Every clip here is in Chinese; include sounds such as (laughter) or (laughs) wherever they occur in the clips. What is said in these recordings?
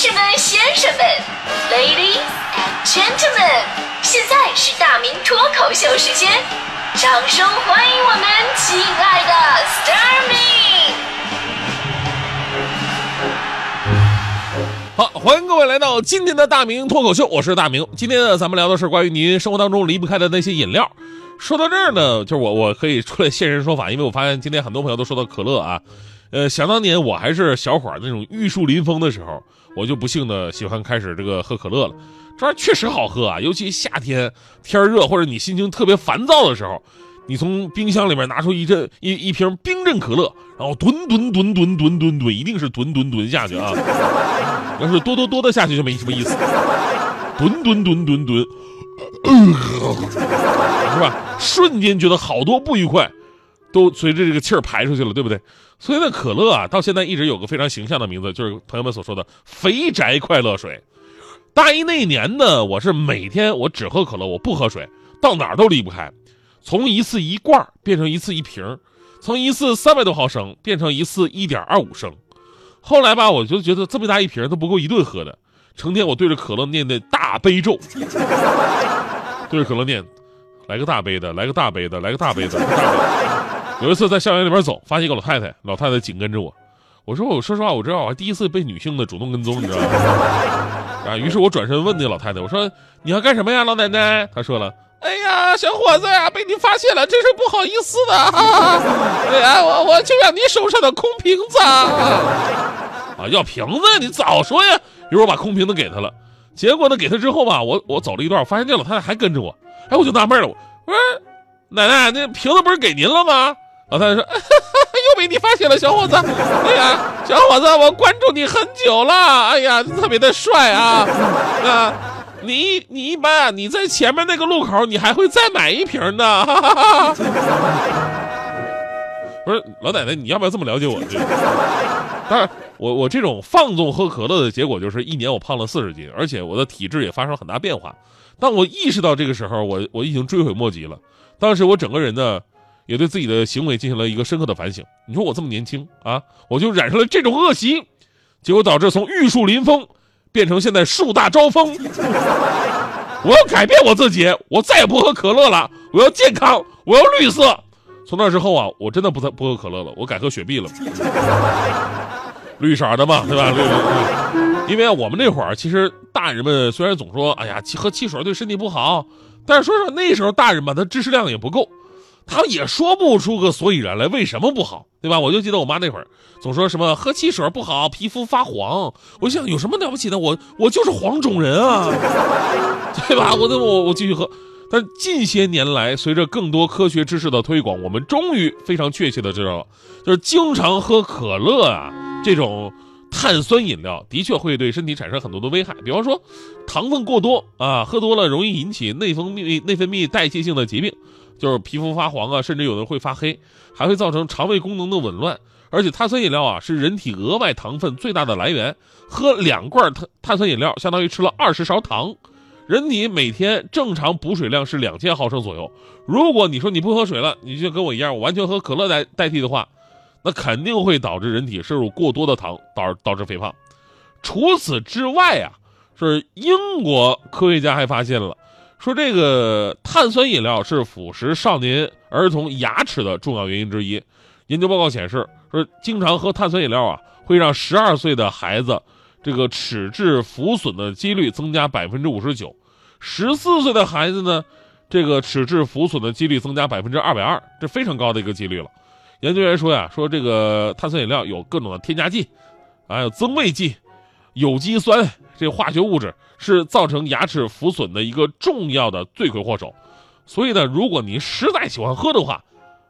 士们、先生们，Ladies and Gentlemen，现在是大明脱口秀时间，掌声欢迎我们亲爱的 s t a r m i 好，欢迎各位来到今天的大明脱口秀，我是大明。今天呢，咱们聊的是关于您生活当中离不开的那些饮料。说到这儿呢，就是我我可以出来现身说法，因为我发现今天很多朋友都说到可乐啊。呃，想当年我还是小伙儿那种玉树临风的时候，我就不幸的喜欢开始这个喝可乐了。这玩意儿确实好喝啊，尤其夏天天热或者你心情特别烦躁的时候，你从冰箱里面拿出一阵一一瓶冰镇可乐，然后吨吨吨吨吨吨吨，一定是吨吨吨下去啊。要是多多多的下去就没什么意思，吨吨吨吨吨，(coughs) 是吧？瞬间觉得好多不愉快，都随着这个气儿排出去了，对不对？所以呢，可乐啊，到现在一直有个非常形象的名字，就是朋友们所说的“肥宅快乐水”。大一那年呢，我是每天我只喝可乐，我不喝水，到哪儿都离不开。从一次一罐变成一次一瓶，从一次三百多毫升变成一次一点二五升。后来吧，我就觉得这么大一瓶都不够一顿喝的，成天我对着可乐念的大悲咒，(laughs) 对着可乐念，来个大杯的，来个大杯的，来个大杯的。有一次在校园里边走，发现一个老太太，老太太紧跟着我，我说我说实话，我知道我还第一次被女性的主动跟踪，你知道吗？(laughs) 啊，于是我转身问那老太太，我说你要干什么呀，老奶奶？她说了。哎呀，小伙子呀，被你发现了，真是不好意思的。哈哈 (laughs) 哎呀，我我就要你手上的空瓶子。(laughs) 啊，要瓶子你早说呀！一会我把空瓶子给他了，结果呢，给他之后吧，我我走了一段，发现这老太太还跟着我。哎，我就纳闷了，我说奶奶，那瓶子不是给您了吗？老太太说，(laughs) 又被你发现了，小伙子。哎呀，小伙子，我关注你很久了。哎呀，特别的帅啊啊！你你一般，你在前面那个路口，你还会再买一瓶呢。哈哈哈不是老奶奶，你要不要这么了解我？当然，我我这种放纵喝可乐的结果就是一年我胖了四十斤，而且我的体质也发生了很大变化。当我意识到这个时候，我我已经追悔莫及了。当时我整个人呢，也对自己的行为进行了一个深刻的反省。你说我这么年轻啊，我就染上了这种恶习，结果导致从玉树临风。变成现在树大招风，(laughs) 我要改变我自己，我再也不喝可乐了。我要健康，我要绿色。从那之后啊，我真的不再不喝可乐了，我改喝雪碧了，绿色的嘛，对吧？绿绿。因为我们那会儿其实大人们虽然总说，哎呀，喝汽水对身体不好，但是说说那时候大人吧，他知识量也不够。他也说不出个所以然来，为什么不好，对吧？我就记得我妈那会儿总说什么喝汽水不好，皮肤发黄。我想有什么了不起的？我我就是黄种人啊，(laughs) 对吧？我我我继续喝。但近些年来，随着更多科学知识的推广，我们终于非常确切的知道了，就是经常喝可乐啊这种碳酸饮料的确会对身体产生很多的危害，比方说糖分过多啊，喝多了容易引起内分泌内分泌代谢性的疾病。就是皮肤发黄啊，甚至有的会发黑，还会造成肠胃功能的紊乱。而且碳酸饮料啊是人体额外糖分最大的来源，喝两罐碳碳酸饮料相当于吃了二十勺糖。人体每天正常补水量是两千毫升左右。如果你说你不喝水了，你就跟我一样，我完全喝可乐代代替的话，那肯定会导致人体摄入过多的糖，导导致肥胖。除此之外啊，是英国科学家还发现了。说这个碳酸饮料是腐蚀少年儿童牙齿的重要原因之一。研究报告显示，说经常喝碳酸饮料啊，会让十二岁的孩子这个齿质浮损的几率增加百分之五十九，十四岁的孩子呢，这个齿质浮损的几率增加百分之二百二，这非常高的一个几率了。研究员说呀，说这个碳酸饮料有各种的添加剂，还有增味剂。有机酸这化学物质是造成牙齿腐损的一个重要的罪魁祸首，所以呢，如果您实在喜欢喝的话，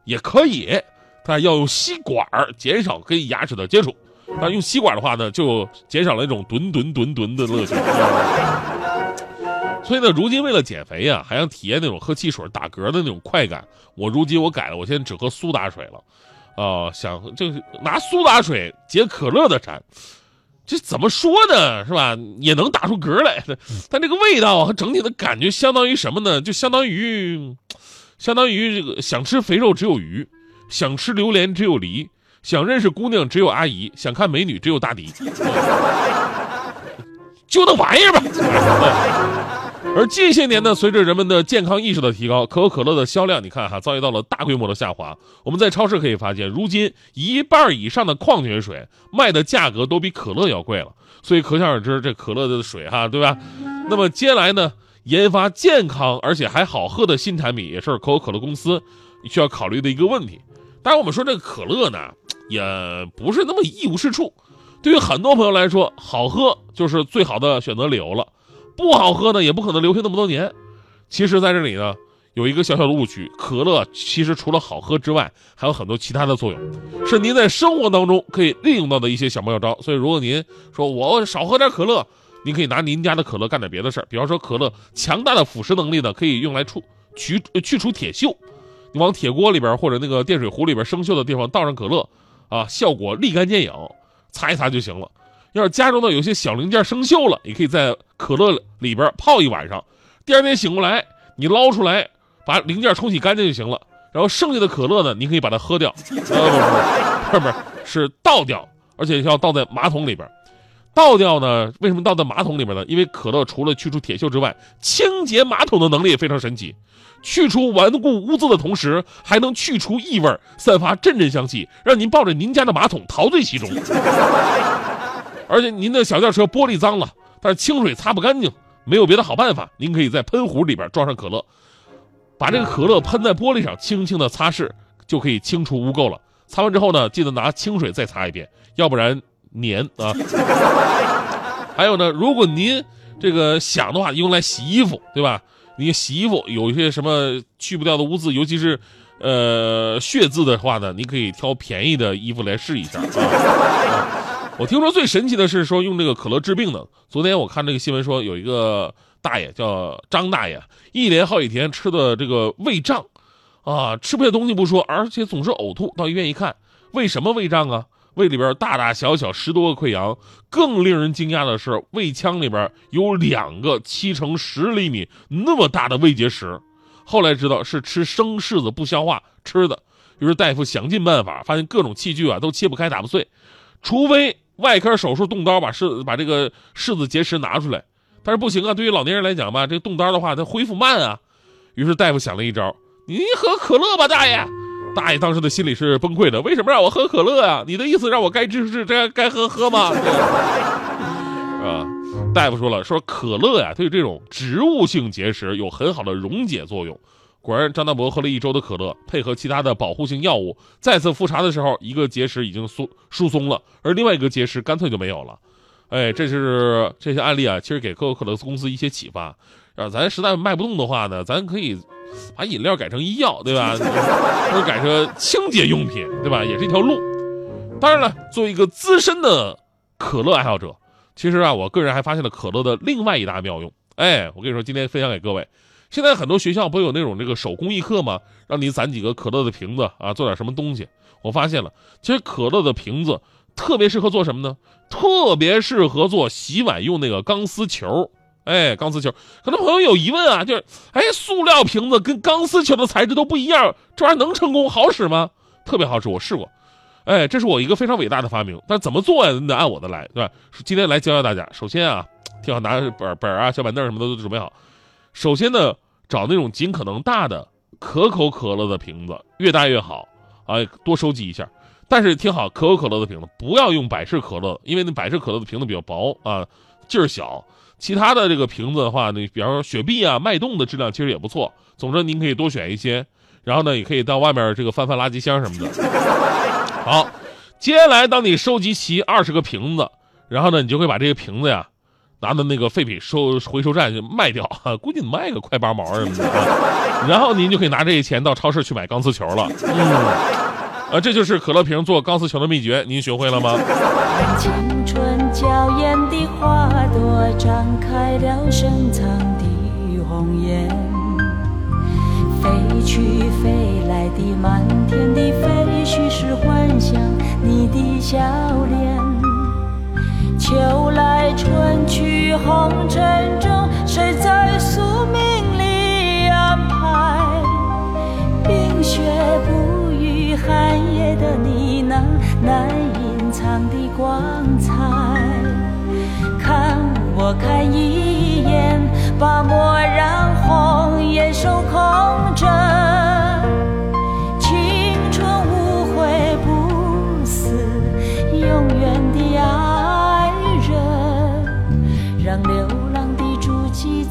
也可以，但要用吸管减少跟牙齿的接触。但用吸管的话呢，就减少了那种吨吨吨吨的乐趣。所以呢，如今为了减肥呀，还想体验那种喝汽水打嗝的那种快感，我如今我改了，我现在只喝苏打水了。啊，想就是拿苏打水解可乐的馋。这怎么说呢，是吧？也能打出嗝来，但这个味道和整体的感觉相当于什么呢？就相当于，相当于这个想吃肥肉只有鱼，想吃榴莲只有梨，想认识姑娘只有阿姨，想看美女只有大迪。(laughs) 就那玩意儿吧。(laughs) 而近些年呢，随着人们的健康意识的提高，可口可乐的销量，你看哈，遭遇到了大规模的下滑。我们在超市可以发现，如今一半以上的矿泉水卖的价格都比可乐要贵了。所以可想而知，这可乐的水哈，对吧？那么接下来呢，研发健康而且还好喝的新产品，也是可口可乐公司需要考虑的一个问题。当然，我们说这个可乐呢，也不是那么一无是处。对于很多朋友来说，好喝就是最好的选择理由了。不好喝呢，也不可能留下那么多年。其实，在这里呢，有一个小小的误区：可乐其实除了好喝之外，还有很多其他的作用，是您在生活当中可以利用到的一些小妙招。所以，如果您说我少喝点可乐，您可以拿您家的可乐干点别的事儿。比方说，可乐强大的腐蚀能力呢，可以用来除去去除铁锈。你往铁锅里边或者那个电水壶里边生锈的地方倒上可乐，啊，效果立竿见影，擦一擦就行了。要是家中呢有些小零件生锈了，也可以在可乐里边泡一晚上，第二天醒过来，你捞出来，把零件冲洗干净就行了。然后剩下的可乐呢，你可以把它喝掉，(laughs) 呃，不是不是是倒掉，而且要倒在马桶里边。倒掉呢？为什么倒在马桶里边呢？因为可乐除了去除铁锈之外，清洁马桶的能力也非常神奇，去除顽固污渍的同时，还能去除异味，散发阵阵香气，让您抱着您家的马桶陶醉其中。(laughs) 而且您的小轿车玻璃脏了，但是清水擦不干净，没有别的好办法，您可以在喷壶里边装上可乐，把这个可乐喷在玻璃上，轻轻的擦拭，就可以清除污垢了。擦完之后呢，记得拿清水再擦一遍，要不然粘啊。(laughs) 还有呢，如果您这个想的话，用来洗衣服，对吧？你洗衣服有一些什么去不掉的污渍，尤其是呃血渍的话呢，你可以挑便宜的衣服来试一下啊。(laughs) 我听说最神奇的是说用这个可乐治病的。昨天我看这个新闻说有一个大爷叫张大爷，一连好几天吃的这个胃胀，啊，吃不下东西不说，而且总是呕吐。到医院一看，为什么胃胀啊？胃里边大大小小十多个溃疡，更令人惊讶的是，胃腔里边有两个七乘十厘米那么大的胃结石。后来知道是吃生柿子不消化吃的。于是大夫想尽办法，发现各种器具啊都切不开打不碎，除非。外科手术动刀把柿把这个柿子结石拿出来，但是不行啊！对于老年人来讲吧，这个动刀的话，他恢复慢啊。于是大夫想了一招：“你喝可乐吧，大爷。”大爷当时的心里是崩溃的：“为什么让我喝可乐呀？你的意思让我该吃吃，该该喝喝吗？” (laughs) 啊，大夫说了，说可乐呀，对这种植物性结石有很好的溶解作用。果然，张大伯喝了一周的可乐，配合其他的保护性药物，再次复查的时候，一个结石已经疏疏松了，而另外一个结石干脆就没有了。哎，这是这些案例啊，其实给可口可乐公司一些启发。啊，咱实在卖不动的话呢，咱可以把饮料改成医药，对吧？(laughs) 或者改成清洁用品，对吧？也是一条路。当然了，作为一个资深的可乐爱好者，其实啊，我个人还发现了可乐的另外一大妙用。哎，我跟你说，今天分享给各位。现在很多学校不有那种这个手工艺课吗？让你攒几个可乐的瓶子啊，做点什么东西。我发现了，其实可乐的瓶子特别适合做什么呢？特别适合做洗碗用那个钢丝球。哎，钢丝球，可能朋友有疑问啊，就是，哎，塑料瓶子跟钢丝球的材质都不一样，这玩意儿能成功好使吗？特别好使，我试过。哎，这是我一个非常伟大的发明，但怎么做呀？你得按我的来，对吧？今天来教教大家。首先啊，挺好，拿本本啊、小板凳什么的都准备好。首先呢，找那种尽可能大的可口可乐的瓶子，越大越好啊，多收集一下。但是听好，可口可乐的瓶子不要用百事可乐，因为那百事可乐的瓶子比较薄啊，劲儿小。其他的这个瓶子的话，那比方说雪碧啊、脉动的质量其实也不错。总之您可以多选一些，然后呢，也可以到外面这个翻翻垃圾箱什么的。(laughs) 好，接下来当你收集齐二十个瓶子，然后呢，你就会把这个瓶子呀。拿到那个废品收回收站去卖掉，估计卖个快八毛什么的，然后您就可以拿这些钱到超市去买钢丝球了。嗯，啊，这就是可乐瓶做钢丝球的秘诀，您学会了吗？青春娇艳的花朵张开了深藏的红颜，飞去飞来的满天的飞絮是幻想你的笑脸。秋来春去红尘中谁在宿命里安排？冰雪不语寒夜的你那难隐藏的光彩。看我看一眼吧莫让红颜守空枕。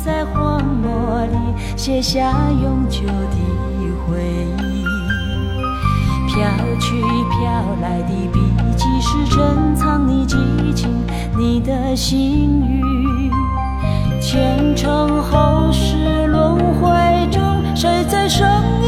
在荒漠里写下永久的回忆。飘去飘来的笔迹是珍藏你激情，你的心语。前尘后世轮回中，谁在生？